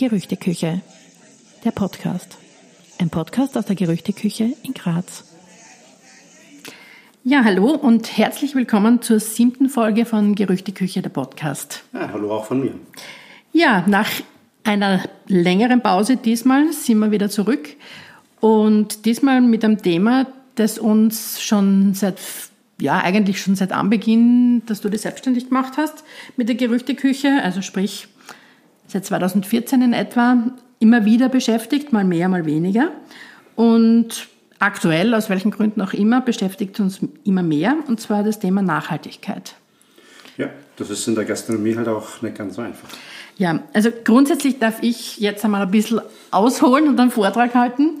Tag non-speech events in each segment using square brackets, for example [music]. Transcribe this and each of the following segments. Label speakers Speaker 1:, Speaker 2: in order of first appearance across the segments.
Speaker 1: Gerüchteküche. Der Podcast. Ein Podcast aus der Gerüchteküche in Graz. Ja, hallo und herzlich willkommen zur siebten Folge von Gerüchteküche, der Podcast.
Speaker 2: Ja, hallo auch von mir.
Speaker 1: Ja, nach einer längeren Pause diesmal sind wir wieder zurück und diesmal mit einem Thema, das uns schon seit ja, eigentlich schon seit Anbeginn, dass du dich selbstständig gemacht hast mit der Gerüchteküche, also sprich seit 2014 in etwa, immer wieder beschäftigt, mal mehr, mal weniger. Und aktuell, aus welchen Gründen auch immer, beschäftigt uns immer mehr, und zwar das Thema Nachhaltigkeit.
Speaker 2: Ja, das ist in der Gastronomie halt auch nicht ganz so einfach.
Speaker 1: Ja, also grundsätzlich darf ich jetzt einmal ein bisschen ausholen und einen Vortrag halten.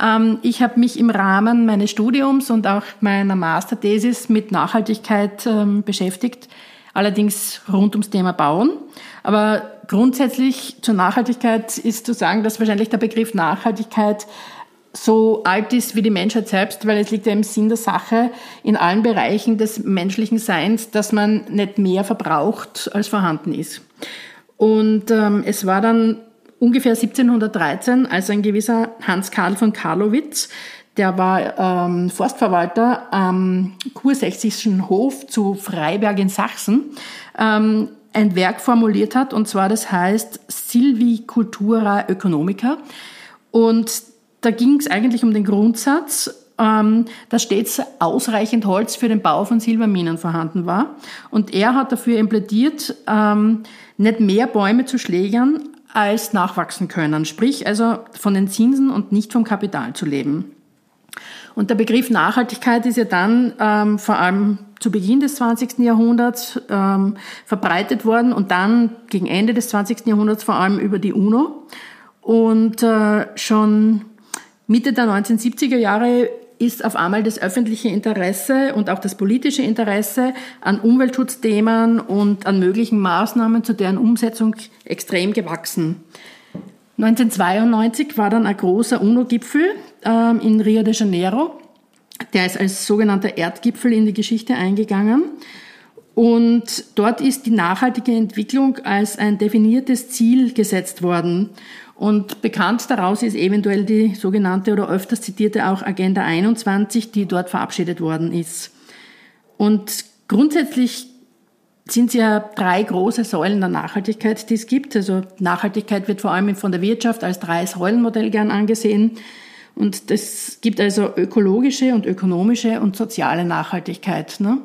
Speaker 1: Ähm, ich habe mich im Rahmen meines Studiums und auch meiner Masterthesis mit Nachhaltigkeit ähm, beschäftigt, allerdings rund ums Thema Bauen. Aber grundsätzlich zur Nachhaltigkeit ist zu sagen, dass wahrscheinlich der Begriff Nachhaltigkeit so alt ist wie die Menschheit selbst, weil es liegt ja im Sinn der Sache in allen Bereichen des menschlichen Seins, dass man nicht mehr verbraucht, als vorhanden ist. Und ähm, es war dann ungefähr 1713, als ein gewisser Hans Karl von Karlowitz, der war ähm, Forstverwalter am kursächsischen Hof zu Freiberg in Sachsen, ähm, ein Werk formuliert hat, und zwar das heißt Silvicultura Economica. Und da ging es eigentlich um den Grundsatz, ähm, dass stets ausreichend Holz für den Bau von Silberminen vorhanden war. Und er hat dafür implädiert, ähm, nicht mehr Bäume zu schlägern, als nachwachsen können, sprich also von den Zinsen und nicht vom Kapital zu leben. Und der Begriff Nachhaltigkeit ist ja dann ähm, vor allem zu Beginn des 20. Jahrhunderts ähm, verbreitet worden und dann gegen Ende des 20. Jahrhunderts vor allem über die UNO. Und äh, schon Mitte der 1970er Jahre ist auf einmal das öffentliche Interesse und auch das politische Interesse an Umweltschutzthemen und an möglichen Maßnahmen zu deren Umsetzung extrem gewachsen. 1992 war dann ein großer UNO-Gipfel ähm, in Rio de Janeiro. Der ist als sogenannter Erdgipfel in die Geschichte eingegangen. Und dort ist die nachhaltige Entwicklung als ein definiertes Ziel gesetzt worden. Und bekannt daraus ist eventuell die sogenannte oder öfters zitierte auch Agenda 21, die dort verabschiedet worden ist. Und grundsätzlich sind es ja drei große Säulen der Nachhaltigkeit, die es gibt. Also Nachhaltigkeit wird vor allem von der Wirtschaft als drei Säulenmodell gern angesehen. Und das gibt also ökologische und ökonomische und soziale Nachhaltigkeit. Ne?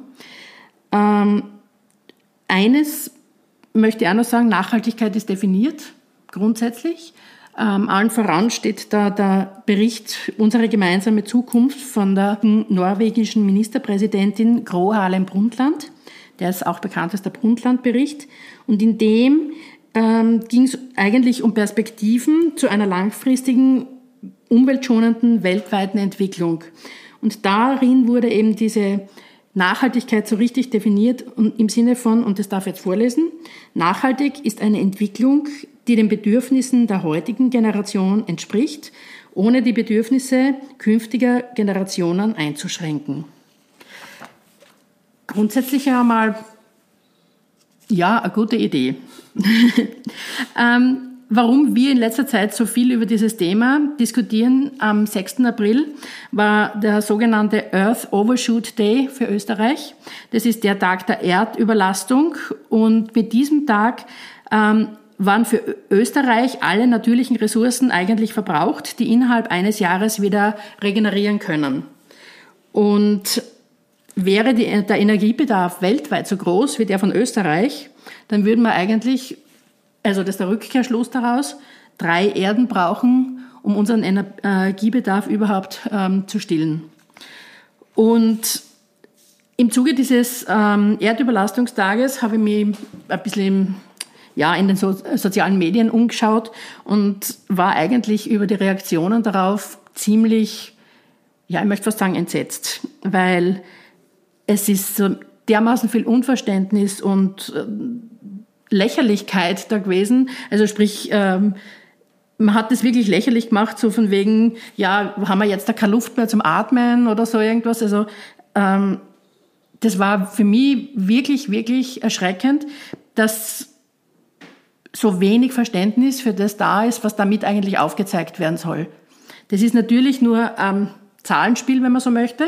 Speaker 1: Ähm, eines möchte ich auch noch sagen, Nachhaltigkeit ist definiert, grundsätzlich. Ähm, allen voran steht da der Bericht Unsere gemeinsame Zukunft von der norwegischen Ministerpräsidentin Gro Harlem Brundtland. Der ist auch bekannt als der Brundtland-Bericht. Und in dem ähm, ging es eigentlich um Perspektiven zu einer langfristigen, umweltschonenden, weltweiten Entwicklung. Und darin wurde eben diese Nachhaltigkeit so richtig definiert und im Sinne von, und das darf ich jetzt vorlesen, nachhaltig ist eine Entwicklung, die den Bedürfnissen der heutigen Generation entspricht, ohne die Bedürfnisse künftiger Generationen einzuschränken. Grundsätzlich einmal, ja, eine gute Idee. [laughs] ähm, warum wir in letzter Zeit so viel über dieses Thema diskutieren, am 6. April war der sogenannte Earth Overshoot Day für Österreich. Das ist der Tag der Erdüberlastung und mit diesem Tag ähm, waren für Österreich alle natürlichen Ressourcen eigentlich verbraucht, die innerhalb eines Jahres wieder regenerieren können. Und wäre die, der Energiebedarf weltweit so groß wie der von Österreich, dann würden wir eigentlich, also das ist der Rückkehrschluss daraus, drei Erden brauchen, um unseren Energiebedarf überhaupt ähm, zu stillen. Und im Zuge dieses ähm, Erdüberlastungstages habe ich mich ein bisschen ja, in den so sozialen Medien umgeschaut und war eigentlich über die Reaktionen darauf ziemlich, ja, ich möchte fast sagen, entsetzt, weil es ist so dermaßen viel Unverständnis und äh, Lächerlichkeit da gewesen. Also sprich, ähm, man hat das wirklich lächerlich gemacht, so von wegen, ja, haben wir jetzt da keine Luft mehr zum Atmen oder so irgendwas. Also ähm, das war für mich wirklich, wirklich erschreckend, dass so wenig Verständnis für das da ist, was damit eigentlich aufgezeigt werden soll. Das ist natürlich nur ein Zahlenspiel, wenn man so möchte.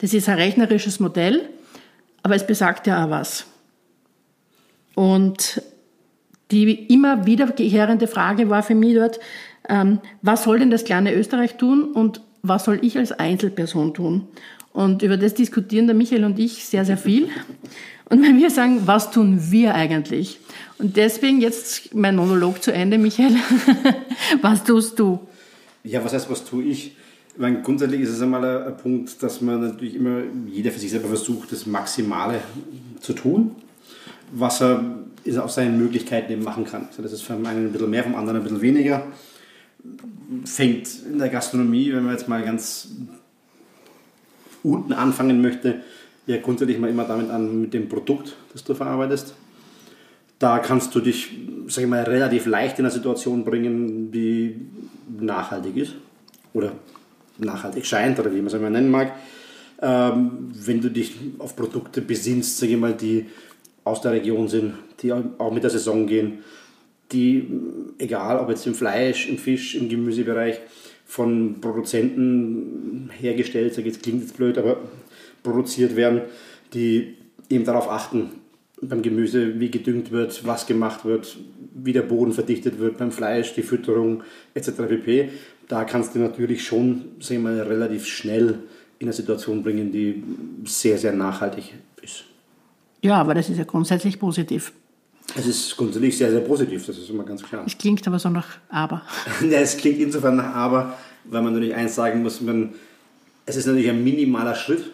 Speaker 1: Das ist ein rechnerisches Modell, aber es besagt ja auch was. Und die immer wiederkehrende Frage war für mich dort, ähm, was soll denn das kleine Österreich tun und was soll ich als Einzelperson tun? Und über das diskutieren der Michael und ich sehr, sehr viel. Und wenn wir sagen, was tun wir eigentlich? Und deswegen jetzt mein Monolog zu Ende, Michael. [laughs] was tust du?
Speaker 2: Ja, was heißt, was tue ich? Meine, grundsätzlich ist es einmal ein, Punkt, dass man natürlich immer, jeder für sich selber versucht, das Maximale zu tun, was er aus seinen Möglichkeiten eben machen kann. Das ist vom einen ein bisschen mehr, vom anderen ein bisschen weniger. Fängt in der Gastronomie, wenn man jetzt mal ganz unten anfangen möchte, ja grundsätzlich mal immer damit an mit dem Produkt, das du verarbeitest. Da kannst du dich, sag ich mal, relativ leicht in eine Situation bringen, die nachhaltig ist oder nachhaltig scheint oder wie man es immer nennen mag. Ähm, wenn du dich auf Produkte besinnst, sage ich mal, die aus der Region sind, die auch mit der Saison gehen, die, egal ob jetzt im Fleisch, im Fisch, im Gemüsebereich, von Produzenten hergestellt, sage jetzt klingt jetzt blöd, aber produziert werden, die eben darauf achten, beim Gemüse, wie gedüngt wird, was gemacht wird, wie der Boden verdichtet wird, beim Fleisch, die Fütterung etc. pp. Da kannst du natürlich schon, sagen wir mal, relativ schnell in eine Situation bringen, die sehr, sehr nachhaltig ist.
Speaker 1: Ja, aber das ist ja grundsätzlich positiv.
Speaker 2: Es ist grundsätzlich sehr, sehr positiv, das ist immer ganz klar.
Speaker 1: Es klingt aber so nach Aber. [laughs]
Speaker 2: ja, es klingt insofern nach Aber, weil man natürlich eins sagen muss, man, es ist natürlich ein minimaler Schritt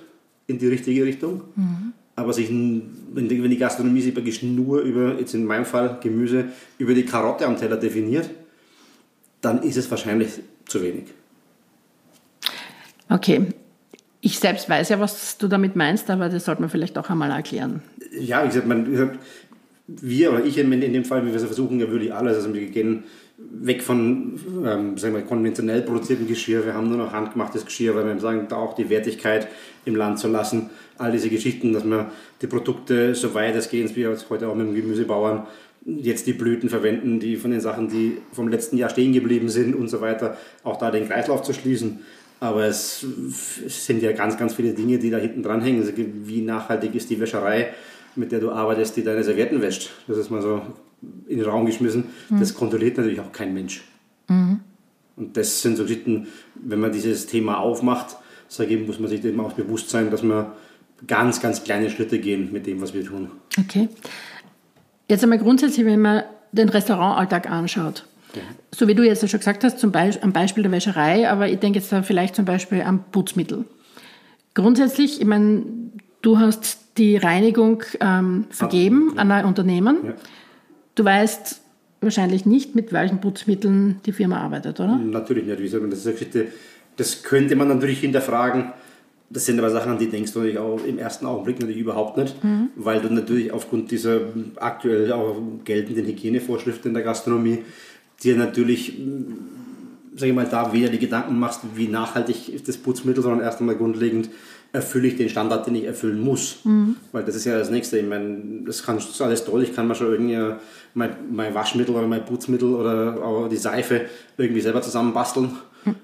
Speaker 2: in die richtige Richtung, mhm. aber sich, wenn die, wenn die Gastronomie sich praktisch nur über, jetzt in meinem Fall Gemüse, über die Karotte am Teller definiert, dann ist es wahrscheinlich zu wenig.
Speaker 1: Okay, ich selbst weiß ja, was du damit meinst, aber das sollte man vielleicht auch einmal erklären.
Speaker 2: Ja, wie gesagt, man, wir oder ich in, dem Fall, wie wir versuchen, ja wirklich alles. Also wir gehen weg von ähm, sagen wir, konventionell produziertem Geschirr. Wir haben nur noch handgemachtes Geschirr, weil wir sagen, da auch die Wertigkeit im Land zu lassen. All diese Geschichten, dass wir die Produkte so weit es geht, wie heute auch mit dem Gemüsebauern, jetzt die Blüten verwenden, die von den Sachen, die vom letzten Jahr stehen geblieben sind und so weiter, auch da den Kreislauf zu schließen. Aber es, sind ja ganz, ganz viele Dinge, die da hinten dran hängen. Also wie nachhaltig ist die Wäscherei, mit der du arbeitest, die deine Servietten wäscht? Das ist mal so in den Raum geschmissen. Mhm. Das kontrolliert natürlich auch kein Mensch. Mhm. Und das sind so Geschichten, wenn man dieses Thema aufmacht, sage ich, muss man sich dem auch bewusst sein, dass wir ganz, ganz kleine Schritte gehen mit dem, was wir tun.
Speaker 1: Okay. Jetzt einmal grundsätzlich, wenn man den Restaurantalltag anschaut, so wie du jetzt schon gesagt hast, zum Beispiel, am Beispiel der Wäscherei, aber ich denke jetzt da vielleicht zum Beispiel am Putzmittel. Grundsätzlich, ich meine, du hast die Reinigung ähm, vergeben an ein Unternehmen. Ja. Du weißt wahrscheinlich nicht, mit welchen Putzmitteln die Firma arbeitet, oder?
Speaker 2: Natürlich nicht. Wie soll man das, das könnte man natürlich hinterfragen. Das sind aber Sachen, an die denkst du natürlich auch im ersten Augenblick natürlich überhaupt nicht, mhm. weil du natürlich aufgrund dieser aktuell auch geltenden Hygienevorschriften in der Gastronomie dir natürlich, sag ich mal, da weder die Gedanken machst, wie nachhaltig ist das Putzmittel, sondern erst einmal grundlegend erfülle ich den Standard, den ich erfüllen muss. Mhm. Weil das ist ja das Nächste. Ich meine, das, kann, das ist alles toll. Ich kann mir schon irgendwie mein, mein Waschmittel oder mein Putzmittel oder auch die Seife irgendwie selber zusammenbasteln.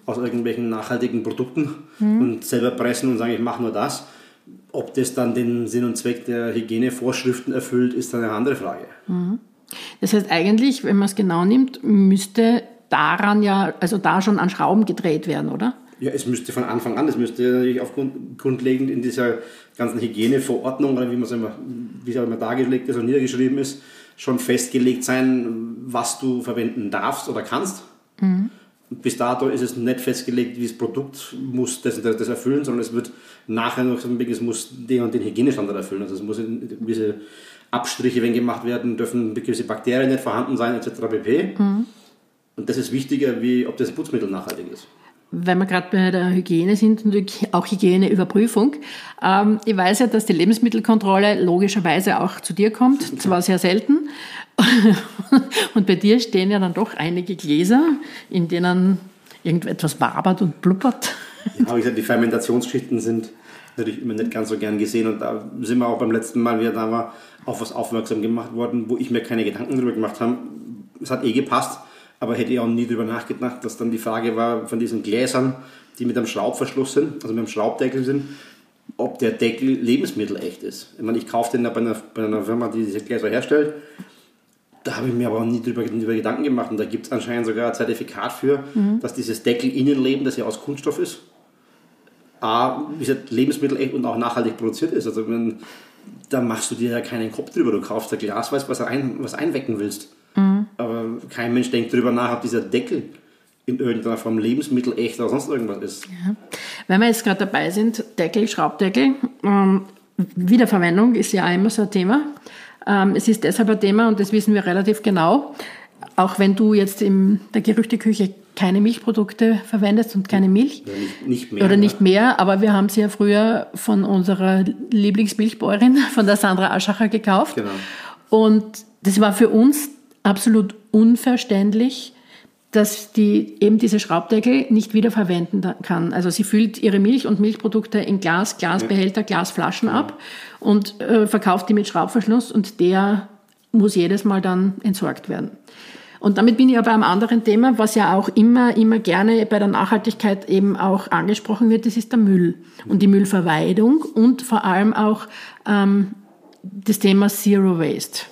Speaker 2: Aus irgendwelchen nachhaltigen Produkten mhm. und selber pressen und sagen, ich mache nur das. Ob das dann den Sinn und Zweck der Hygienevorschriften erfüllt, ist dann eine andere Frage.
Speaker 1: Mhm. Das heißt eigentlich, wenn man es genau nimmt, müsste daran ja, also da schon an Schrauben gedreht werden, oder?
Speaker 2: Ja, es müsste von Anfang an, es müsste natürlich aufgrund, grundlegend in dieser ganzen Hygieneverordnung oder wie man es immer, wie es auch immer dargelegt ist und niedergeschrieben ist, schon festgelegt sein, was du verwenden darfst oder kannst. Mhm. Bis dato ist es nicht festgelegt, wie das Produkt muss das, das, das erfüllen, sondern es wird nachher noch sagen, es muss den und den Hygienestandard erfüllen. Also es muss gewisse Abstriche, wenn gemacht werden, dürfen gewisse Bakterien nicht vorhanden sein, etc. pp. Mhm. Und das ist wichtiger, wie ob das Putzmittel nachhaltig ist
Speaker 1: wenn wir gerade bei der Hygiene sind, natürlich auch Hygieneüberprüfung. Ähm, ich weiß ja, dass die Lebensmittelkontrolle logischerweise auch zu dir kommt, [laughs] zwar sehr selten. [laughs] und bei dir stehen ja dann doch einige Gläser, in denen irgendetwas wabert und blubbert.
Speaker 2: Ja, wie gesagt, die Fermentationsschichten sind natürlich immer nicht ganz so gern gesehen und da sind wir auch beim letzten Mal, wie er da war, auf was aufmerksam gemacht worden, wo ich mir keine Gedanken darüber gemacht habe, es hat eh gepasst, aber hätte ich auch nie darüber nachgedacht, dass dann die Frage war von diesen Gläsern, die mit einem Schraubverschluss sind, also mit einem Schraubdeckel sind, ob der Deckel lebensmittelecht ist. Ich meine, ich kaufe den bei einer, bei einer Firma, die diese Gläser herstellt. Da habe ich mir aber auch nie drüber, drüber Gedanken gemacht. Und da gibt es anscheinend sogar ein Zertifikat für, mhm. dass dieses Deckel-Innenleben, das ja aus Kunststoff ist, A, wie gesagt, lebensmittelecht und auch nachhaltig produziert ist. Also wenn, da machst du dir ja keinen Kopf drüber. Du kaufst ein Glas, weißt was, ein, was einwecken willst. Mhm. Aber kein Mensch denkt darüber nach, ob dieser Deckel in irgendeiner Form Lebensmittel echt oder sonst irgendwas ist. Ja.
Speaker 1: Wenn wir jetzt gerade dabei sind, Deckel, Schraubdeckel, ähm, Wiederverwendung ist ja immer so ein Thema. Ähm, es ist deshalb ein Thema und das wissen wir relativ genau. Auch wenn du jetzt in der Gerüchteküche keine Milchprodukte verwendest und keine Milch.
Speaker 2: Oder nicht, nicht mehr.
Speaker 1: Oder nicht mehr, aber wir haben sie ja früher von unserer Lieblingsmilchbäuerin, [laughs] von der Sandra Aschacher, gekauft. Genau. Und das war für uns absolut unverständlich, dass die eben diese Schraubdeckel nicht wiederverwenden kann. Also sie füllt ihre Milch und Milchprodukte in Glas, Glasbehälter, Glasflaschen ja. ab und äh, verkauft die mit Schraubverschluss und der muss jedes Mal dann entsorgt werden. Und damit bin ich aber am anderen Thema, was ja auch immer, immer gerne bei der Nachhaltigkeit eben auch angesprochen wird, das ist der Müll und die Müllvermeidung und vor allem auch ähm, das Thema Zero Waste.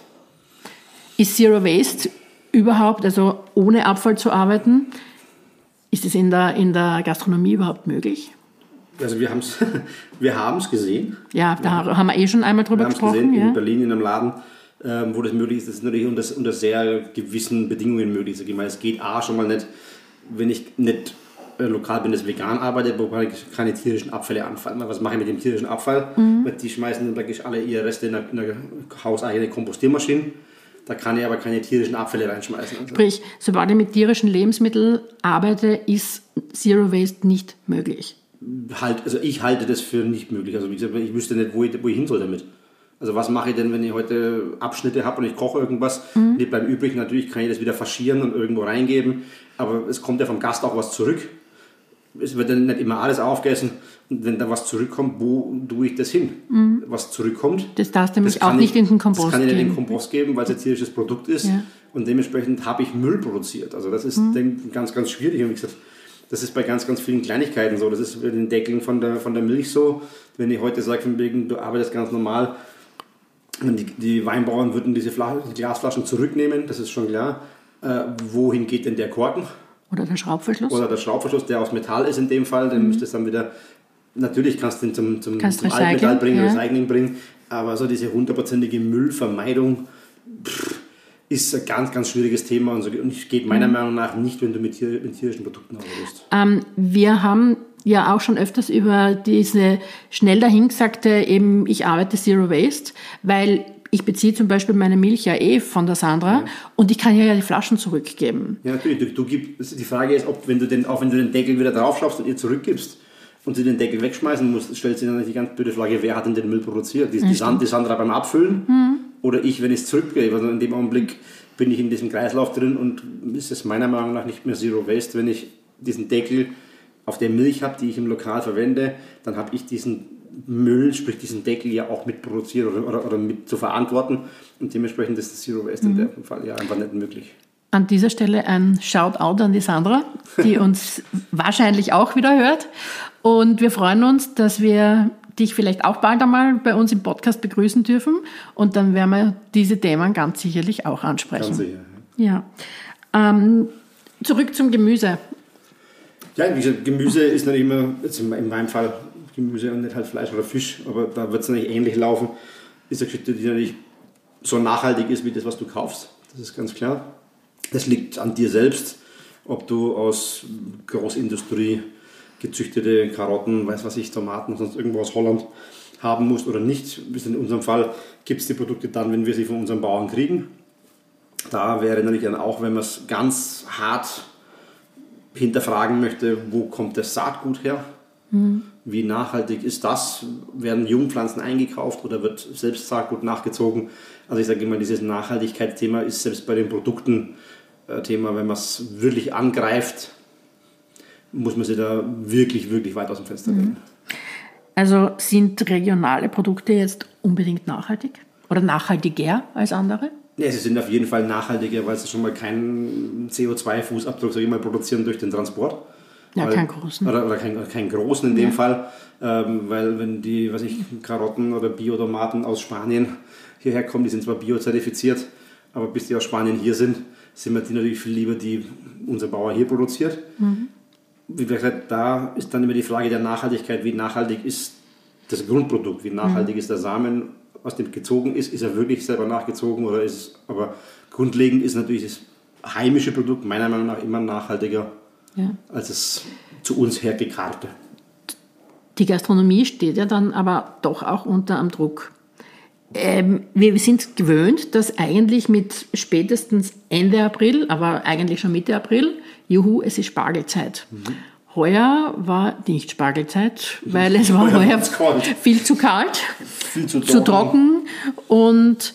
Speaker 1: Ist Zero Waste überhaupt, also ohne Abfall zu arbeiten, ist es in der, in der Gastronomie überhaupt möglich?
Speaker 2: Also wir haben es [laughs] wir gesehen.
Speaker 1: Ja, da ja. haben wir eh schon einmal drüber wir gesprochen. Gesehen,
Speaker 2: ja. In Berlin in einem Laden ähm, wo das möglich ist. Das ist natürlich unter, unter sehr gewissen Bedingungen möglich. Sag ich mal. Es geht A schon mal nicht, wenn ich nicht äh, lokal bin, das vegan arbeite, wo keine tierischen Abfälle anfallen. Was mache ich mit dem tierischen Abfall? Mhm. Die schmeißen dann praktisch alle ihre Reste in eine, in eine hauseigene Kompostiermaschine. Da kann ich aber keine tierischen Abfälle reinschmeißen.
Speaker 1: Also. Sprich, sobald ich mit tierischen Lebensmitteln arbeite, ist Zero Waste nicht möglich.
Speaker 2: Halt, also ich halte das für nicht möglich. Also wie gesagt, ich wüsste nicht, wo ich, wo ich hin soll damit. Also was mache ich denn, wenn ich heute Abschnitte habe und ich koche irgendwas? Mhm. Die bleiben übrig. Natürlich kann ich das wieder faschieren und irgendwo reingeben. Aber es kommt ja vom Gast auch was zurück. Es wird dann nicht immer alles aufgegessen. Und wenn da was zurückkommt, wo tue ich das hin? Mhm. Was zurückkommt.
Speaker 1: Das darfst du nämlich auch nicht in den Kompost
Speaker 2: geben. Das kann ich nicht in den Kompost geben, weil es ein tierisches Produkt ist. Ja. Und dementsprechend habe ich Müll produziert. Also das ist mhm. ganz, ganz schwierig. Und wie gesagt, das ist bei ganz, ganz vielen Kleinigkeiten so. Das ist bei den Deckeln von der, von der Milch so. Wenn ich heute sage, von wegen, du arbeitest ganz normal, die, die Weinbauern würden diese die Glasflaschen zurücknehmen, das ist schon klar. Äh, wohin geht denn der Korken?
Speaker 1: Oder der Schraubverschluss?
Speaker 2: Oder der Schraubverschluss, der aus Metall ist in dem Fall, dann mhm. es dann wieder, natürlich kannst du den zum, zum, zum Altmetall bringen, ja. Recycling bringen, aber so diese hundertprozentige Müllvermeidung pff, ist ein ganz, ganz schwieriges Thema und, so, und geht meiner mhm. Meinung nach nicht, wenn du mit, tier, mit tierischen Produkten arbeitest.
Speaker 1: Ähm, wir haben ja auch schon öfters über diese schnell dahingesagte eben, ich arbeite Zero Waste, weil ich beziehe zum Beispiel meine Milch ja eh von der Sandra ja. und ich kann ja die Flaschen zurückgeben.
Speaker 2: Ja, natürlich. Du, du gibst, die Frage ist, ob, wenn du den, auch wenn du den Deckel wieder draufschaffst und ihr zurückgibst und sie den Deckel wegschmeißen musst, stellt sich dann die ganz blöde Frage, wer hat denn den Müll produziert? Die, die, Sand, die Sandra beim Abfüllen mhm. oder ich, wenn ich es zurückgebe? Also in dem Augenblick bin ich in diesem Kreislauf drin und ist es meiner Meinung nach nicht mehr Zero Waste, wenn ich diesen Deckel auf der Milch habe, die ich im Lokal verwende, dann habe ich diesen Müll, sprich diesen Deckel ja auch mit produziert oder, oder, oder mit zu verantworten. Und dementsprechend ist das Zero Waste mhm. in dem Fall ja einfach nicht möglich.
Speaker 1: An dieser Stelle ein Shoutout an die Sandra, die [laughs] uns wahrscheinlich auch wieder hört. Und wir freuen uns, dass wir dich vielleicht auch bald einmal bei uns im Podcast begrüßen dürfen. Und dann werden wir diese Themen ganz sicherlich auch ansprechen. Ganz sicher. Ja. Ähm, zurück zum Gemüse.
Speaker 2: Ja, wie gesagt, Gemüse ist nicht immer, jetzt in meinem Fall Gemüse und nicht halt Fleisch oder Fisch, aber da wird es natürlich ähnlich laufen. Ist eine Geschichte, die natürlich so nachhaltig ist wie das, was du kaufst. Das ist ganz klar. Das liegt an dir selbst, ob du aus Großindustrie gezüchtete Karotten, weiß was ich, Tomaten, sonst irgendwo aus Holland haben musst oder nicht. In unserem Fall gibt es die Produkte dann, wenn wir sie von unseren Bauern kriegen. Da wäre natürlich dann auch, wenn man es ganz hart hinterfragen möchte, wo kommt das Saatgut her? Mhm. Wie nachhaltig ist das? Werden Jungpflanzen eingekauft oder wird selbst Saatgut nachgezogen? Also ich sage immer, dieses Nachhaltigkeitsthema ist selbst bei den Produkten äh, Thema, wenn man es wirklich angreift, muss man sich da wirklich, wirklich weit aus dem Fenster lehnen. Mhm.
Speaker 1: Also sind regionale Produkte jetzt unbedingt nachhaltig oder nachhaltiger als andere?
Speaker 2: Ja, sie sind auf jeden Fall nachhaltiger, weil sie schon mal keinen CO2-Fußabdruck, sage ich mal, produzieren durch den Transport.
Speaker 1: Ja,
Speaker 2: weil,
Speaker 1: keinen großen.
Speaker 2: Oder, oder keinen kein großen in dem Fall. Ähm, weil wenn die, was ich, Karotten oder Biotomaten aus Spanien hierher kommen, die sind zwar biozertifiziert, aber bis die aus Spanien hier sind, sind wir die natürlich viel lieber, die unser Bauer hier produziert.
Speaker 1: Mhm.
Speaker 2: Wie gesagt, da ist dann immer die Frage der Nachhaltigkeit, wie nachhaltig ist das Grundprodukt, wie nachhaltig ist der Samen, aus dem gezogen ist, ist er wirklich selber nachgezogen oder ist es, aber grundlegend ist natürlich das heimische Produkt meiner Meinung nach immer nachhaltiger
Speaker 1: Ja.
Speaker 2: als das zu uns hergekarrte.
Speaker 1: Die Gastronomie steht ja dann aber doch auch unter am Druck. Ähm, wir sind gewöhnt, dass eigentlich mit spätestens Ende April, aber eigentlich schon Mitte April, juhu, es ist Spargelzeit. Heuer war nicht Spargelzeit, weil es [laughs] war
Speaker 2: Heuer
Speaker 1: heuer viel zu kalt,
Speaker 2: Viel zu
Speaker 1: zu trocken und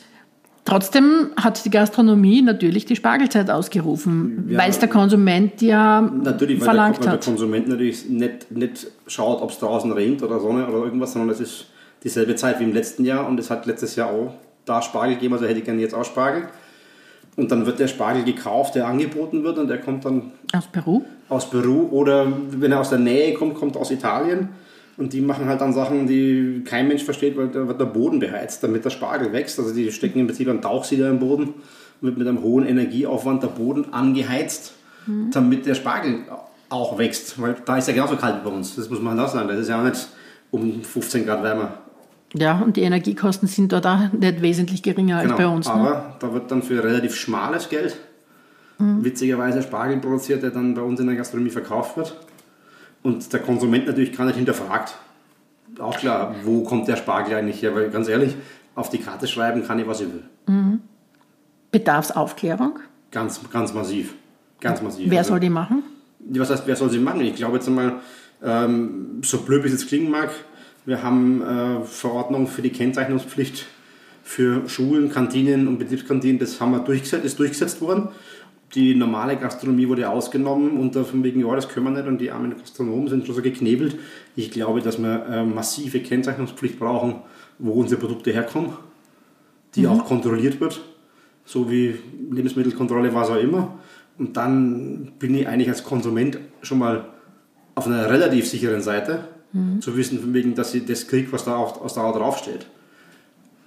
Speaker 1: trotzdem hat die Gastronomie natürlich die Spargelzeit ausgerufen,
Speaker 2: Ja.
Speaker 1: weil es der Konsument ja
Speaker 2: Natürlich, weil,
Speaker 1: verlangt
Speaker 2: der, weil
Speaker 1: hat.
Speaker 2: der Konsument natürlich nicht, nicht schaut, ob es draußen regnet oder Sonne oder irgendwas, sondern es ist dieselbe Zeit wie im letzten Jahr und es hat letztes Jahr auch da Spargel gegeben, also hätte ich gerne jetzt auch Spargel. Und dann wird der Spargel gekauft, der angeboten wird und der kommt dann
Speaker 1: Aus Peru?
Speaker 2: aus Peru oder wenn er aus der Nähe kommt, kommt aus Italien. Und die machen halt dann Sachen, die kein Mensch versteht, weil da wird der Boden beheizt, damit der Spargel wächst. Also die stecken im Prinzip einen Tauchsieder im Boden und wird mit einem hohen Energieaufwand der Boden angeheizt, damit der Spargel auch wächst. Weil da ist ja genauso kalt bei uns. Das muss man halt auch sagen. Das ist ja auch nicht um 15 Grad wärmer.
Speaker 1: Ja, und die Energiekosten sind dort auch nicht wesentlich geringer als bei uns. Ne?
Speaker 2: Genau. Aber da wird dann für relativ schmales Geld witzigerweise Spargel produziert, der dann bei uns in der Gastronomie verkauft wird. Und der Konsument natürlich gar nicht hinterfragt. Auch klar, wo kommt der Spargel eigentlich her? Weil ganz ehrlich, auf die Karte schreiben kann ich, was ich will.
Speaker 1: Bedarfsaufklärung.
Speaker 2: Ganz, ganz massiv. Ganz massiv.
Speaker 1: Wer
Speaker 2: Also-
Speaker 1: soll die machen?
Speaker 2: was heißt, wer soll sie machen? Ich glaube jetzt einmal, ähm, so blöd wie es jetzt klingen mag, wir haben äh, Verordnung für die Kennzeichnungspflicht für Schulen, Kantinen und Betriebskantinen, das haben wir durchgesetzt, ist durchgesetzt worden. Die normale Gastronomie wurde ausgenommen und von wegen, ja, das können wir nicht und die armen Gastronomen sind schon so geknebelt. Ich glaube, dass wir äh, massive Kennzeichnungspflicht brauchen, wo unsere Produkte herkommen, die auch kontrolliert wird, so wie Lebensmittelkontrolle, was auch immer. Und dann bin ich eigentlich als Konsument schon mal auf einer relativ sicheren Seite, zu wissen, von wegen, dass ich das kriege, was da, auf, was da draufsteht.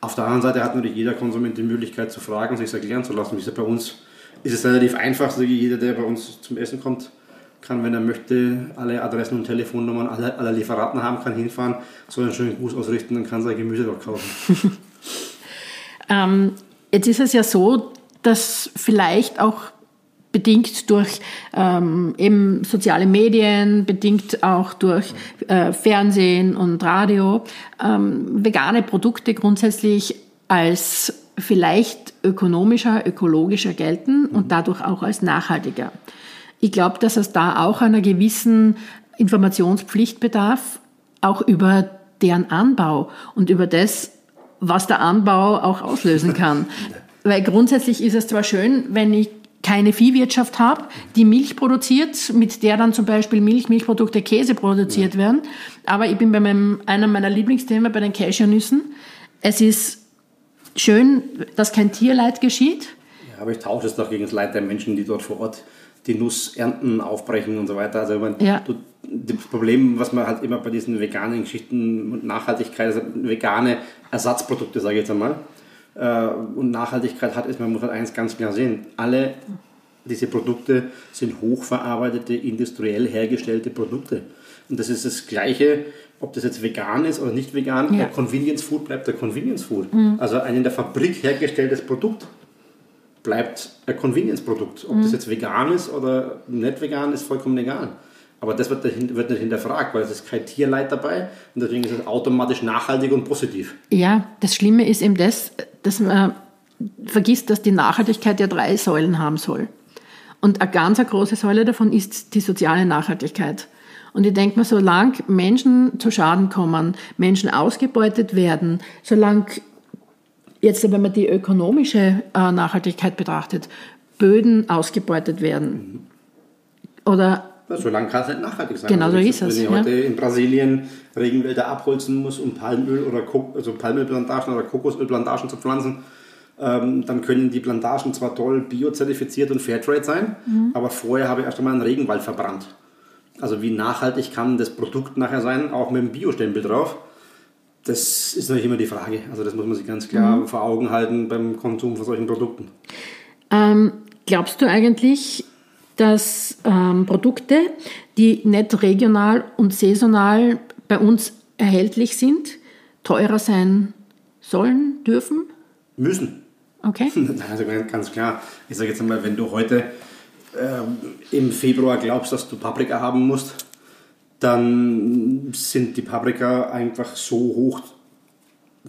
Speaker 2: Auf der anderen Seite hat natürlich jeder Konsument die Möglichkeit zu fragen und sich erklären zu lassen. Wie gesagt, bei uns ist es relativ einfach, so jeder, der bei uns zum Essen kommt, kann, wenn er möchte, alle Adressen und Telefonnummern aller, aller Lieferanten haben, kann hinfahren, soll einen schönen Gruß ausrichten und kann sein Gemüse dort kaufen. [laughs]
Speaker 1: Ähm, jetzt ist es ja so, dass vielleicht auch bedingt durch ähm, eben soziale Medien, bedingt auch durch äh, Fernsehen und Radio, ähm, vegane Produkte grundsätzlich als vielleicht ökonomischer, ökologischer gelten und dadurch auch als nachhaltiger. Ich glaube, dass es da auch einer gewissen Informationspflicht bedarf, auch über deren Anbau und über das, was der Anbau auch auslösen kann. [laughs] Weil grundsätzlich ist es zwar schön, wenn ich keine Viehwirtschaft habe, die Milch produziert, mit der dann zum Beispiel Milch, Milchprodukte, Käse produziert werden. Aber ich bin bei meinem, einem meiner Lieblingsthemen bei den Cashewnüssen. Es ist schön, dass kein Tierleid geschieht.
Speaker 2: Ja, aber ich tausche es doch gegen das Leid der Menschen, die dort vor Ort die Nuss ernten, aufbrechen und so weiter. Also meine,
Speaker 1: Ja.
Speaker 2: du, das Problem, was man halt immer bei diesen veganen Geschichten und Nachhaltigkeit, also vegane Ersatzprodukte, sage ich jetzt einmal, äh, und Nachhaltigkeit hat, ist, man muss halt eins ganz klar sehen, alle diese Produkte sind hochverarbeitete, industriell hergestellte Produkte. Und das ist das Gleiche, ob das jetzt vegan ist oder nicht vegan.
Speaker 1: Ja.
Speaker 2: Der Convenience Food bleibt der Convenience Food. Also ein in der Fabrik hergestelltes Produkt bleibt ein Convenience-Produkt. Ob das jetzt vegan ist oder nicht vegan, ist vollkommen egal. Aber das wird, dahin- wird nicht hinterfragt, weil es ist kein Tierleid dabei und deswegen ist es automatisch nachhaltig und positiv.
Speaker 1: Ja, das Schlimme ist eben das, dass man vergisst, dass die Nachhaltigkeit ja drei Säulen haben soll. Und eine ganz große Säule davon ist die soziale Nachhaltigkeit. Und ich denke mir, solange Menschen zu Schaden kommen, Menschen ausgebeutet werden, solange jetzt, wenn man die ökonomische äh, Nachhaltigkeit betrachtet, Böden ausgebeutet werden oder
Speaker 2: Ja, Solange kann es nicht nachhaltig sein.
Speaker 1: Genau
Speaker 2: Also
Speaker 1: so ist es,
Speaker 2: Wenn ich
Speaker 1: ja.
Speaker 2: heute in Brasilien Regenwälder abholzen muss, um Palmöl oder Ko also Palmölplantagen oder Kokosölplantagen zu pflanzen, ähm, dann können die Plantagen zwar toll biozertifiziert und Fairtrade sein, mhm. aber vorher habe ich erst einmal einen Regenwald verbrannt. Also wie nachhaltig kann das Produkt nachher sein, auch mit dem Biostempel drauf? Das ist natürlich immer die Frage. Also das muss man sich ganz klar mhm. vor Augen halten beim Konsum von solchen Produkten.
Speaker 1: Ähm, glaubst du eigentlich, dass ähm, Produkte, die nicht regional und saisonal bei uns erhältlich sind, teurer sein sollen, dürfen?
Speaker 2: Müssen.
Speaker 1: Okay. [laughs]
Speaker 2: Also ganz klar. Ich sage jetzt einmal, wenn du heute ähm, im Februar glaubst, dass du Paprika haben musst, dann sind die Paprika einfach so hoch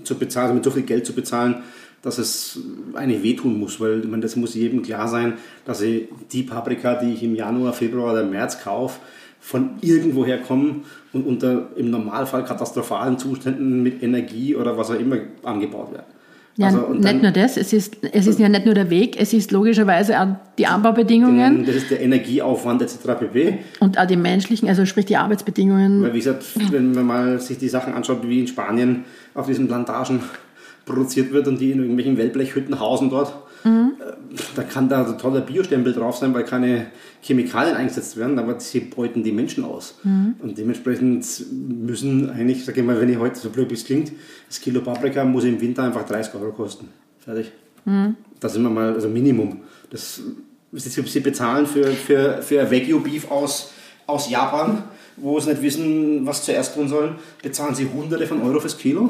Speaker 2: zu bezahlen, also mit so viel Geld zu bezahlen, dass es eigentlich wehtun muss, weil meine, das muss jedem klar sein, dass die Paprika, die ich im Januar, Februar oder März kaufe, von irgendwoher kommen und unter im Normalfall katastrophalen Zuständen mit Energie oder was auch immer angebaut werden.
Speaker 1: Ja, also, nicht dann, nur das, es ist, es ist ja nicht nur der Weg, es ist logischerweise auch die Anbaubedingungen.
Speaker 2: Das ist der Energieaufwand etc. pp.
Speaker 1: Und auch die menschlichen, also sprich die Arbeitsbedingungen.
Speaker 2: Weil wie gesagt, wenn man mal sich die Sachen anschaut, wie in Spanien auf diesen Plantagen produziert wird und die in irgendwelchen Wellblechhütten hausen dort, mhm. da kann da so toller Biostempel drauf sein, weil keine Chemikalien eingesetzt werden, aber sie beuten die Menschen aus. Mhm. Und dementsprechend müssen eigentlich, sage ich mal, wenn ich heute so blöd wie es klingt, das Kilo Paprika muss im Winter einfach 30 Euro kosten. Fertig. Mhm. Das ist immer mal, also Minimum. Das, sie bezahlen für, für, für Wagyu Beef aus, aus Japan, wo sie nicht wissen, was zuerst tun sollen, bezahlen sie hunderte von Euro fürs Kilo.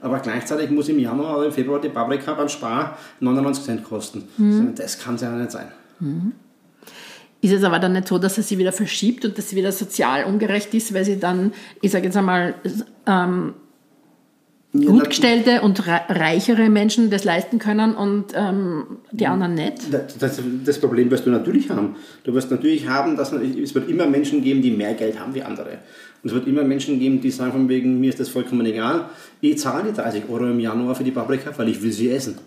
Speaker 2: Aber gleichzeitig muss im Januar oder im Februar die Paprika beim Spar 99 Cent kosten. Mhm. Das kann es ja nicht sein. Mhm.
Speaker 1: Ist es aber dann nicht so, dass es sie wieder verschiebt und dass sie wieder sozial ungerecht ist, weil sie dann, ich sage jetzt einmal, ähm, gutgestellte und reichere Menschen das leisten können und ähm, die anderen nicht?
Speaker 2: Das, das, Problem wirst du natürlich haben. Du wirst natürlich haben, dass man, es wird immer Menschen geben, die mehr Geld haben wie andere. Und es wird immer Menschen geben, die sagen von wegen, mir ist das vollkommen egal, ich zahle die 30 Euro im Januar für die Paprika, weil ich will sie essen.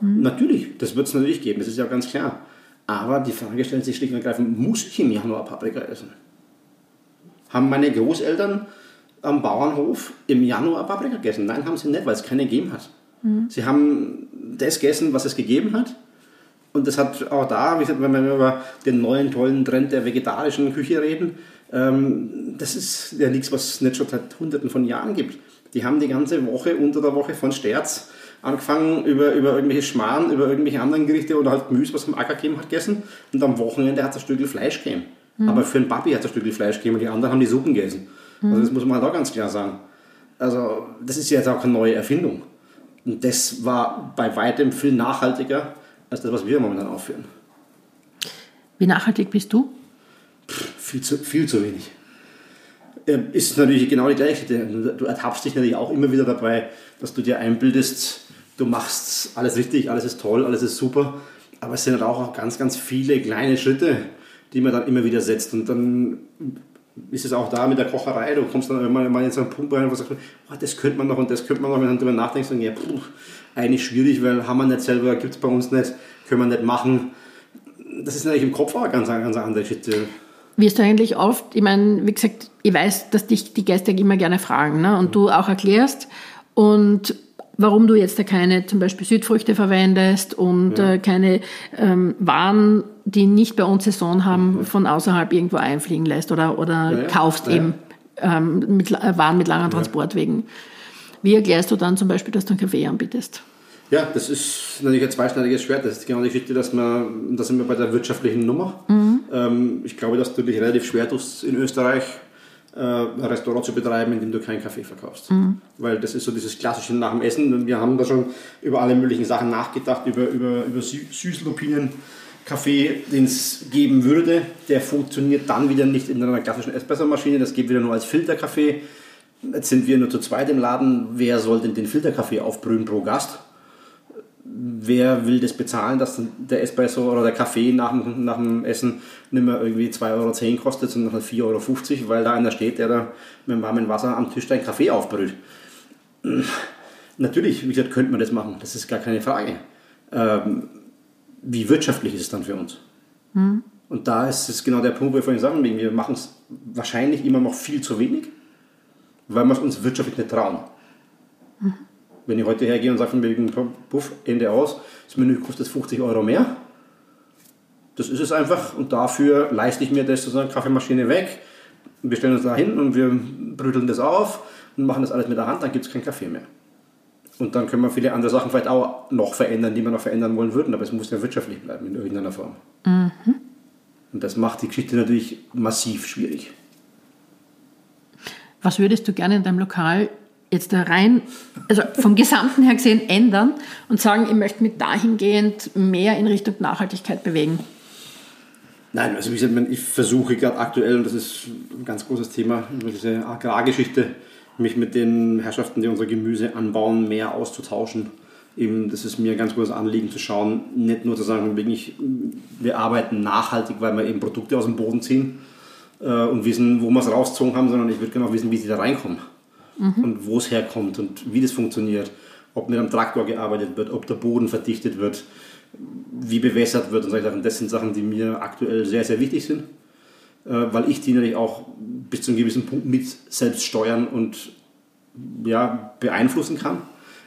Speaker 2: Mhm. Natürlich, das wird es natürlich geben, das ist ja ganz klar. Aber die Frage stellt sich schlicht und ergreifend, muss ich im Januar Paprika essen? Haben meine Großeltern am Bauernhof im Januar Paprika gegessen? Nein, haben sie nicht, weil es keine gegeben hat. Mhm. Sie haben das gegessen, was es gegeben hat. Und das hat auch da, wie gesagt, wenn wir über den neuen tollen Trend der vegetarischen Küche reden, ähm, das ist ja nichts, was es nicht schon seit hunderten von Jahren gibt. Die haben die ganze Woche unter der Woche von Sterz angefangen über, über irgendwelche Schmarrn, über irgendwelche anderen Gerichte oder halt Gemüse, was am Acker gegeben hat, gegessen. Und am Wochenende hat es ein Stück Fleisch gegeben. Mhm. Aber für einen Papi hat es ein Stück Fleisch gegeben und die anderen haben die Suppen gegessen. Mhm. Also das muss man halt auch ganz klar sagen. Also das ist jetzt auch keine neue Erfindung. Und das war bei weitem viel nachhaltiger als das, was wir momentan aufführen.
Speaker 1: Wie nachhaltig bist du?
Speaker 2: Pff, viel, zu, viel zu wenig. Ähm, ist natürlich genau die gleiche. Du ertappst dich natürlich auch immer wieder dabei, dass du dir einbildest, du machst alles richtig, alles ist toll, alles ist super. Aber es sind halt auch ganz, ganz viele kleine Schritte, die man dann immer wieder setzt. Und dann ist es auch da mit der Kocherei. Du kommst dann immer mal in so einen Punkt rein, wo du sagst, oh, das könnte man noch und das könnte man noch. Wenn du darüber nachdenkst, dann ja, puh, eigentlich schwierig, weil haben wir nicht selber, gibt es bei uns nicht, können wir nicht machen. Das ist natürlich im Kopf auch ganz, ganz andere Schritte.
Speaker 1: Wirst du eigentlich oft, ich meine, wie gesagt, ich weiß, dass dich die Gäste immer gerne fragen ne? und du auch erklärst und warum du jetzt da keine zum Beispiel Südfrüchte verwendest und ja. äh, keine ähm, Waren, die nicht bei uns Saison haben, mhm. von außerhalb irgendwo einfliegen lässt oder, oder ja, ja. kaufst eben ähm, mit, äh, Waren mit langen Transportwegen. Wie erklärst du dann zum Beispiel, dass du einen Kaffee anbietest?
Speaker 2: Ja, das ist natürlich ein zweischneidiges Schwert. Das ist genau die Geschichte, dass man, da sind wir bei der wirtschaftlichen Nummer. Mhm. Ähm, ich glaube, dass du dich relativ schwer tust, in Österreich Restaurant zu betreiben, in dem du keinen Kaffee verkaufst. Mhm. Weil das ist so dieses klassische nach dem Essen. Wir haben da schon über alle möglichen Sachen nachgedacht, über, über, über Süßlupinen. Kaffee, den es geben würde, der funktioniert dann wieder nicht in einer klassischen Espressomaschine, das geht wieder nur als Filterkaffee. Jetzt sind wir nur zu zweit im Laden. Wer soll denn den Filterkaffee aufbrühen pro Gast? Wer will das bezahlen, dass der Espresso oder der Kaffee nach dem, nach dem Essen nicht mehr irgendwie 2,10 Euro kostet, sondern 4,50 Euro, weil da einer steht, der da mit warmem Wasser am Tisch einen Kaffee aufbrüht. [clears throat] Natürlich, wie gesagt, könnte man das machen, das ist gar keine Frage. Ähm, wie wirtschaftlich ist es dann für uns? Mhm. Und da ist es genau der Punkt, wo wir vorhin sagen, wir machen es wahrscheinlich immer noch viel zu wenig, weil wir es uns wirtschaftlich nicht trauen. Mhm. Wenn ich heute hergehe und sage von wegen, puff, Ende aus, das Menü kostet 50 Euro mehr. Das ist es einfach und dafür leiste ich mir das sozusagen Kaffeemaschine weg. Wir stellen uns da hin und wir brüdeln das auf und machen das alles mit der Hand, dann gibt es keinen Kaffee mehr. Und dann können wir viele andere Sachen vielleicht auch noch verändern, die wir noch verändern wollen würden, aber es muss ja wirtschaftlich bleiben in irgendeiner Form. Mhm. Und das macht die Geschichte natürlich massiv schwierig.
Speaker 1: Was würdest du gerne in deinem Lokal jetzt da rein, also vom Gesamten her gesehen, ändern und sagen, ich möchte mich dahingehend mehr in Richtung Nachhaltigkeit bewegen?
Speaker 2: Nein, also wie gesagt, ich versuche gerade aktuell, und das ist ein ganz großes Thema, über diese Agrargeschichte, mich mit den Herrschaften, die unser Gemüse anbauen, mehr auszutauschen. Eben, das ist mir ein ganz großes Anliegen zu schauen, nicht nur zu sagen, ich, wir arbeiten nachhaltig, weil wir eben Produkte aus dem Boden ziehen äh, und wissen, wo wir es rausgezogen haben, sondern ich würde gerne auch wissen, wie sie da reinkommen mhm. und wo es herkommt und wie das funktioniert. Ob mit einem Traktor gearbeitet wird, ob der Boden verdichtet wird, wie bewässert wird und solche Sachen. Das sind Sachen, die mir aktuell sehr, sehr wichtig sind, äh, weil ich die natürlich auch bis zu einem gewissen Punkt mit selbst steuern und ja, beeinflussen kann.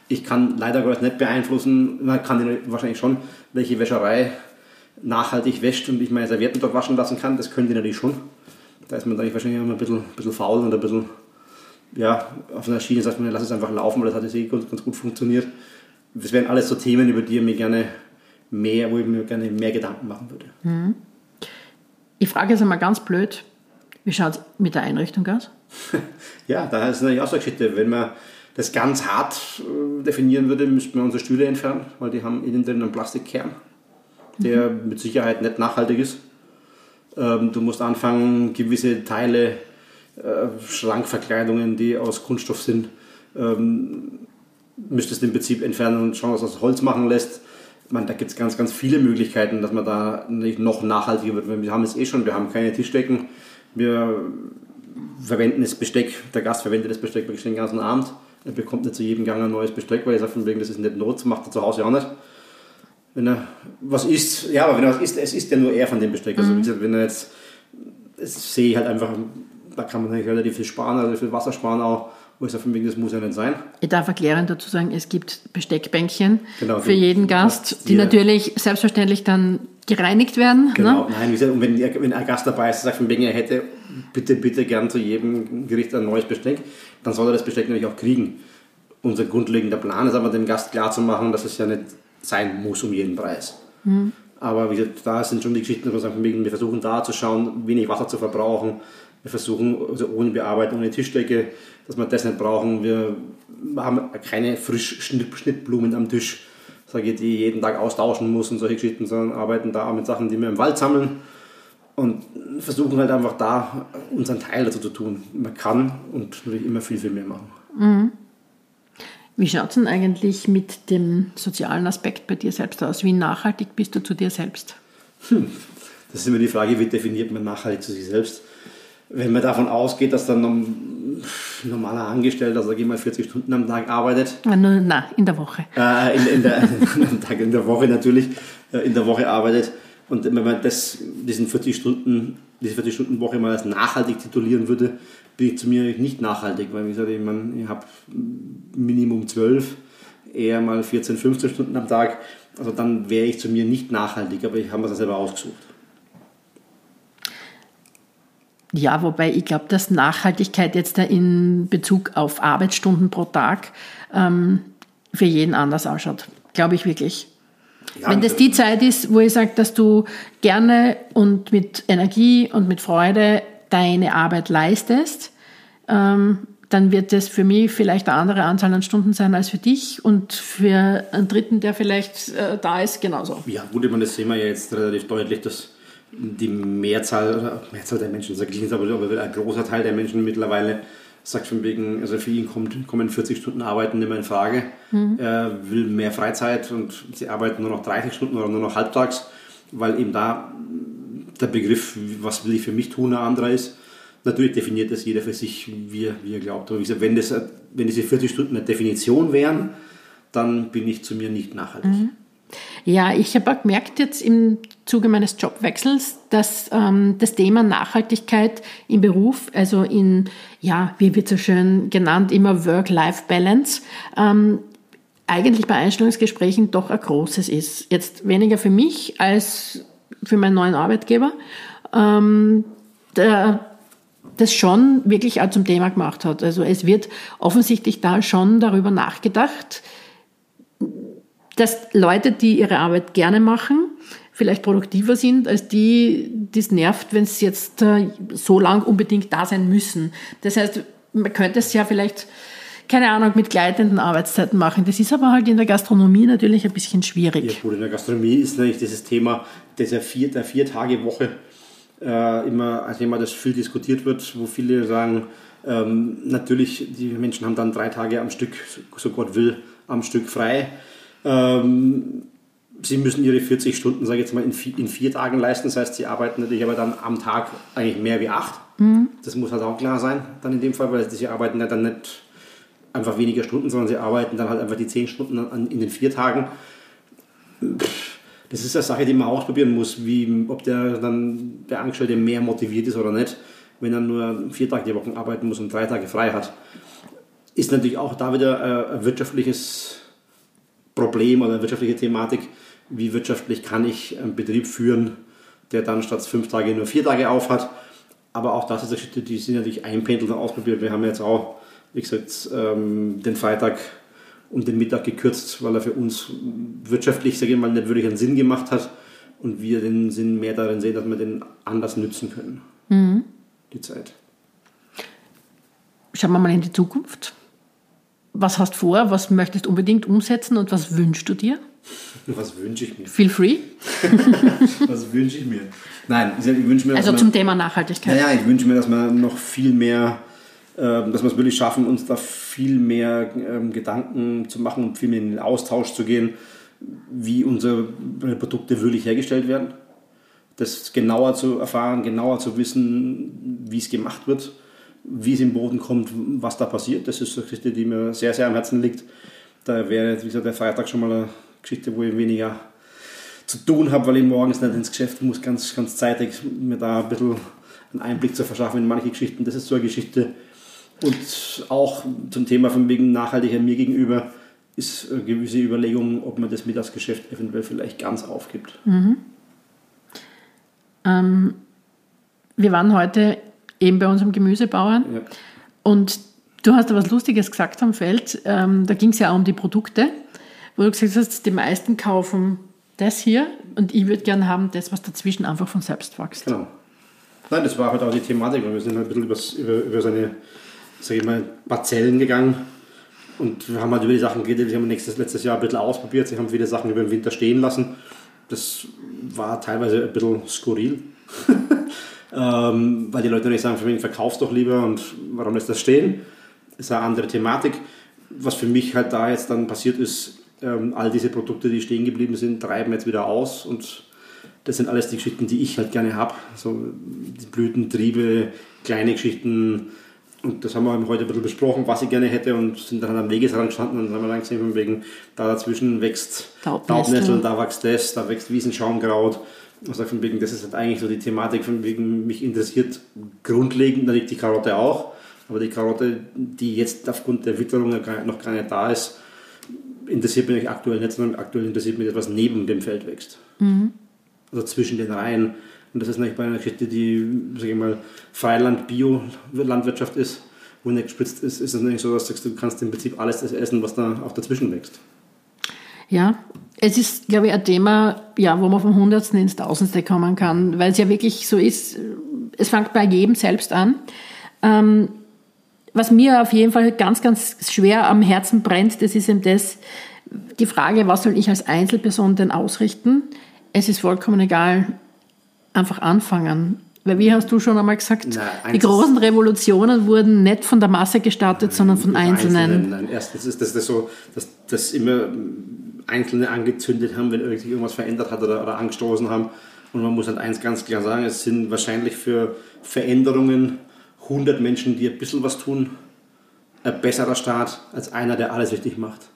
Speaker 2: Ich kann leider Gottes nicht beeinflussen, man kann wahrscheinlich schon, welche Wäscherei nachhaltig wäscht und ich meine Servietten dort waschen lassen kann. Das können die natürlich schon. Da ist man dann wahrscheinlich immer ein bisschen, ein bisschen faul und ein bisschen ja, auf einer Schiene sagt man, lass es einfach laufen, weil das hat jetzt eh ganz, ganz gut funktioniert. Das wären alles so Themen, über die ich mir gerne mehr, wo ich mir gerne mehr Gedanken machen würde. Mhm.
Speaker 1: Ich frage jetzt einmal ganz blöd, wie schaut es mit der Einrichtung aus? [laughs]
Speaker 2: ja, da ist natürlich auch so eine Geschichte. Wenn man das ganz hart äh, definieren würde, müssten wir unsere Stühle entfernen, weil die haben innen drin einen Plastikkern, der mhm. mit Sicherheit nicht nachhaltig ist. Ähm, du musst anfangen, gewisse Teile äh, Schrankverkleidungen, die aus Kunststoff sind, ähm, müsstest du im Prinzip entfernen und schauen, was aus Holz machen lässt. Man, da gibt es ganz, ganz viele Möglichkeiten, dass man da noch nachhaltiger wird. Wir haben es eh schon, wir haben keine Tischdecken, wir verwenden das Besteck, der Gast verwendet das Besteck wirklich den ganzen Abend. Er bekommt nicht zu jedem Gang ein neues Besteck, weil er sagt, von wegen, das ist nicht Not, macht er zu Hause auch nicht. Wenn er was isst, ja, aber wenn er was isst, es isst ja nur er von dem Besteck. Also, wie gesagt, wenn er jetzt, das sehe ich halt einfach da kann man relativ viel sparen, also viel Wasser sparen auch. Wo ich sage, von wegen, das muss ja nicht sein.
Speaker 1: Ich darf erklären dazu sagen, es gibt Besteckbänkchen genau, für jeden Gast, die natürlich selbstverständlich dann gereinigt werden.
Speaker 2: Ne? Genau, ne? nein, wie gesagt, und wenn, wenn ein Gast dabei ist, sagt von wegen, er hätte bitte, bitte gern zu jedem Gericht ein neues Besteck, dann soll er das Besteck natürlich auch kriegen. Unser grundlegender Plan ist aber dem Gast klar zu machen, dass es ja nicht sein muss um jeden Preis. Mhm. Aber wie gesagt, da sind schon die Geschichten, wo wir sagen, wir versuchen da zu schauen, wenig Wasser zu verbrauchen, wir versuchen, also ohne Bearbeitung, ohne Tischdecke, dass wir das nicht brauchen. Wir haben keine frisch Schnittblumen am Tisch, sage ich, die jeden Tag austauschen muss und solche Geschichten, sondern arbeiten da mit Sachen, die wir im Wald sammeln und versuchen halt einfach da unseren Teil dazu zu tun. Man kann und natürlich immer viel, viel mehr machen. Mhm.
Speaker 1: Wie schaut es denn eigentlich mit dem sozialen Aspekt bei dir selbst aus? Wie nachhaltig bist du zu dir selbst?
Speaker 2: Hm. Das ist immer die Frage, wie definiert man nachhaltig zu sich selbst? Wenn man davon ausgeht, dass dann ein normaler Angestellter, sage ich mal, 40 Stunden am Tag arbeitet.
Speaker 1: Nein, in der Woche.
Speaker 2: Äh, in, in, der, [laughs] [laughs] in der Woche natürlich, äh, in der Woche arbeitet. Und wenn man das, diesen 40 Stunden, diese 40 Stunden Woche mal als nachhaltig titulieren würde, bin ich zu mir nicht nachhaltig, weil wie gesagt, ich, mein, ich habe Minimum 12, eher mal 14, 15 Stunden am Tag. Also dann wäre ich zu mir nicht nachhaltig, aber ich habe mir das selber ausgesucht.
Speaker 1: Ja, wobei ich glaube, dass Nachhaltigkeit jetzt in Bezug auf Arbeitsstunden pro Tag ähm, für jeden anders ausschaut. Glaube ich wirklich. Ja, Wenn das die Zeit ist, wo ich sage, dass du gerne und mit Energie und mit Freude deine Arbeit leistest, ähm, dann wird das für mich vielleicht eine andere Anzahl an Stunden sein als für dich und für einen Dritten, der vielleicht äh, da ist, genauso.
Speaker 2: Ja, gut, ich meine, das sehen wir ja jetzt relativ deutlich, dass die Mehrzahl, oder Mehrzahl der Menschen, sage ich nicht, aber ein großer Teil der Menschen mittlerweile sagt von wegen, also für ihn kommt, kommen 40 Stunden Arbeiten nicht mehr in Frage. Mhm. Er will mehr Freizeit und sie arbeiten nur noch 30 Stunden oder nur noch halbtags, weil eben da der Begriff, was will ich für mich tun, ein anderer ist. Natürlich definiert das jeder für sich, wie er, wie er glaubt. Aber wie gesagt, wenn, das, wenn diese 40 Stunden eine Definition wären, dann bin ich zu mir nicht nachhaltig. Mhm.
Speaker 1: Ja, ich habe auch gemerkt jetzt im Zuge meines Jobwechsels, dass ähm, das Thema Nachhaltigkeit im Beruf, also in, ja, wie wird so schön genannt, immer Work-Life-Balance, ähm, eigentlich bei Einstellungsgesprächen doch ein großes ist. Jetzt weniger für mich als für meinen neuen Arbeitgeber, ähm, der das schon wirklich auch zum Thema gemacht hat. Also es wird offensichtlich da schon darüber nachgedacht, dass Leute, die ihre Arbeit gerne machen, vielleicht produktiver sind als die, die es nervt, wenn sie jetzt äh, so lang unbedingt da sein müssen. Das heißt, man könnte es ja vielleicht keine Ahnung, mit gleitenden Arbeitszeiten machen. Das ist aber halt in der Gastronomie natürlich ein bisschen schwierig.
Speaker 2: Ja, gut, in der Gastronomie ist natürlich dieses Thema dieser vier, der Vier-Tage-Woche äh, immer ein Thema, das viel diskutiert wird, wo viele sagen, ähm, natürlich, die Menschen haben dann drei Tage am Stück, so Gott will, am Stück frei. Ähm, sie müssen ihre 40 Stunden, sage ich jetzt mal, in vier, in vier, Tagen leisten. Das heißt, sie arbeiten natürlich aber dann am Tag eigentlich mehr wie acht. Mhm. Das muss halt auch klar sein, dann in dem Fall, weil sie arbeiten ja dann nicht einfach weniger Stunden, sondern sie arbeiten dann halt einfach die zehn Stunden an, in den vier Tagen. Das ist eine Sache, die man ausprobieren muss, wie, ob der dann der Angestellte mehr motiviert ist oder nicht, wenn er nur vier Tage die Woche arbeiten muss und drei Tage frei hat. Ist natürlich auch da wieder ein wirtschaftliches Problem oder eine wirtschaftliche Thematik. Wie wirtschaftlich kann ich einen Betrieb führen, der dann statt fünf Tage nur vier Tage auf hat? Aber auch das ist eine Geschichte, die sind natürlich einpendelt und ausprobiert. Wir haben jetzt auch wie gesagt, ähm, den Freitag um den Mittag gekürzt, weil er für uns wirtschaftlich, sage ich mal, nicht wirklich einen Sinn gemacht hat und wir den Sinn mehr darin sehen, dass wir den anders nützen können. Mhm. Die Zeit.
Speaker 1: Schauen wir mal in die Zukunft. Was hast du vor? Was möchtest du unbedingt umsetzen und was wünschst du dir?
Speaker 2: Was wünsche ich mir?
Speaker 1: Feel free. [laughs]
Speaker 2: was wünsche ich mir? Nein, ich wünsche mir.
Speaker 1: Also zum Thema Nachhaltigkeit.
Speaker 2: Naja, ich wünsche mir, dass man noch viel mehr ähm, dass wir es wirklich schaffen, uns da viel mehr ähm, Gedanken zu machen und viel mehr in den Austausch zu gehen, wie unsere Produkte wirklich hergestellt werden. Das genauer zu erfahren, genauer zu wissen, wie es gemacht wird, wie es im Boden kommt, was da passiert. Das ist eine Geschichte, die mir sehr, sehr am Herzen liegt. Da wäre, wie gesagt, der Freitag schon mal Geschichte, wo ich weniger zu tun habe, weil ich morgens nicht ins Geschäft muss, ganz, ganz zeitig mir da ein bisschen einen Einblick zu verschaffen in manche Geschichten. Das ist so eine Geschichte, und auch zum Thema von wegen nachhaltiger mir gegenüber ist eine gewisse Überlegung, ob man das Mittagsgeschäft eventuell vielleicht ganz aufgibt. Mhm.
Speaker 1: Ähm, wir waren heute eben bei unserem Gemüsebauern ja. und du hast da was Lustiges gesagt am Feld. Ähm, da ging es ja auch um die Produkte, wo du gesagt hast, die meisten kaufen das hier und ich würde gerne haben, das, was dazwischen einfach von selbst wächst.
Speaker 2: Genau. Nein, das war halt auch die Thematik, weil wir sind halt ein bisschen über, über seine sage ich mal, Parzellen gegangen und wir haben halt über die Sachen geredet. Wir haben nächstes, letztes Jahr ein bisschen ausprobiert. Sie haben viele Sachen über den Winter stehen lassen. Das war teilweise ein bisschen skurril. [laughs] ähm, weil die Leute natürlich sagen, für mich verkaufst doch lieber und warum lässt das stehen? Das ist eine andere Thematik. Was für mich halt da jetzt dann passiert ist, ähm, all diese Produkte, die stehen geblieben sind, treiben jetzt wieder aus und das sind alles die Geschichten, die ich halt gerne habe. So die Blütentriebe, kleine Geschichten, und das haben wir heute ein bisschen besprochen, was ich gerne hätte und sind dann am Wegesrand gestanden und haben wir dann gesehen, von wegen, da dazwischen wächst Taubnessel, da wächst das, da wächst Wiesenschaumkraut. Und sage von wegen, das ist halt eigentlich so die Thematik, von wegen, mich interessiert grundlegend natürlich die Karotte auch, aber die Karotte, die jetzt aufgrund der Witterung noch gar nicht da ist, interessiert mich aktuell nicht, sondern aktuell interessiert mich etwas neben dem Feld wächst. Mhm. Also zwischen den Reihen. Und das ist natürlich bei einer Geschichte, die, sage ich mal, Freiland-Bio-Landwirtschaft ist, wo nicht gespritzt ist, ist es natürlich so, dass du, sagst, du kannst im Prinzip alles essen, was da auch dazwischen wächst.
Speaker 1: Ja, es ist, glaube ich, ein Thema, ja, wo man vom Hundertsten ins Tausendste kommen kann, weil es ja wirklich so ist, es fängt bei jedem selbst an. Ähm, was mir auf jeden Fall ganz, ganz schwer am Herzen brennt, das ist eben das, die Frage, was soll ich als Einzelperson denn ausrichten? Es ist vollkommen egal, einfach anfangen. Weil wie hast du schon einmal gesagt, Nein, die großen Revolutionen wurden nicht von der Masse gestartet, sondern von Einzelnen. Einzelnen.
Speaker 2: Nein, erstens ist das, das so, dass das immer Einzelne angezündet haben, wenn sich irgendwas verändert hat oder, oder angestoßen haben. Und man muss halt eins ganz klar sagen, es sind wahrscheinlich für Veränderungen 100 Menschen, die ein bisschen was tun, ein besserer Start als einer, der alles richtig macht.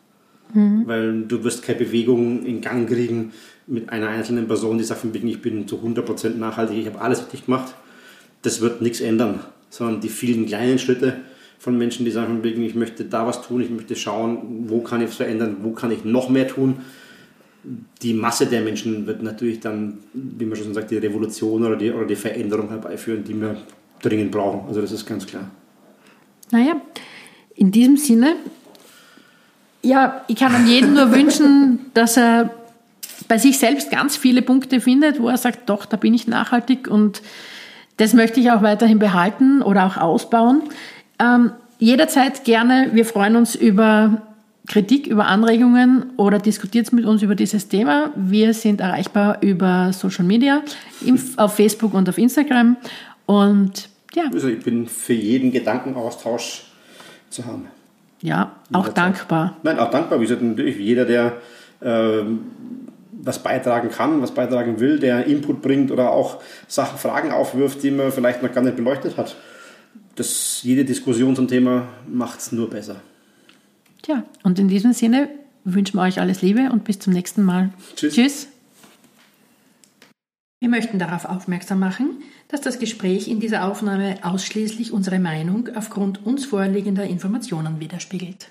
Speaker 2: Mhm. Weil du wirst keine Bewegung in Gang kriegen, mit einer einzelnen Person, die sagt von wegen, ich bin zu 100% nachhaltig, ich habe alles richtig gemacht, das wird nichts ändern, sondern die vielen kleinen Schritte von Menschen, die sagen, ich möchte da was tun, ich möchte schauen, wo kann ich es verändern, wo kann ich noch mehr tun. Die Masse der Menschen wird natürlich dann, wie man schon sagt, die Revolution oder die, oder die Veränderung herbeiführen, die wir dringend brauchen. Also das ist ganz klar.
Speaker 1: Naja, in diesem Sinne, ja, ich kann an jeden nur wünschen, [laughs] dass er bei sich selbst ganz viele Punkte findet, wo er sagt, doch, da bin ich nachhaltig und das möchte ich auch weiterhin behalten oder auch ausbauen. Ähm, jederzeit gerne, wir freuen uns über Kritik, über Anregungen oder diskutiert mit uns über dieses Thema. Wir sind erreichbar über Social Media, auf Facebook und auf Instagram. Und ja.
Speaker 2: Also ich bin für jeden Gedankenaustausch zu haben.
Speaker 1: Ja, auch dankbar.
Speaker 2: Nein, auch dankbar. Wie gesagt, natürlich jeder, der ähm, was beitragen kann, was beitragen will, der Input bringt oder auch Sachen, Fragen aufwirft, die man vielleicht noch gar nicht beleuchtet hat. Das, jede Diskussion zum Thema macht es nur besser.
Speaker 1: Tja, und in diesem Sinne wünschen wir euch alles Liebe und bis zum nächsten Mal.
Speaker 2: Tschüss.
Speaker 1: Tschüss. Wir möchten darauf aufmerksam machen, dass das Gespräch in dieser Aufnahme ausschließlich unsere Meinung aufgrund uns vorliegender Informationen widerspiegelt.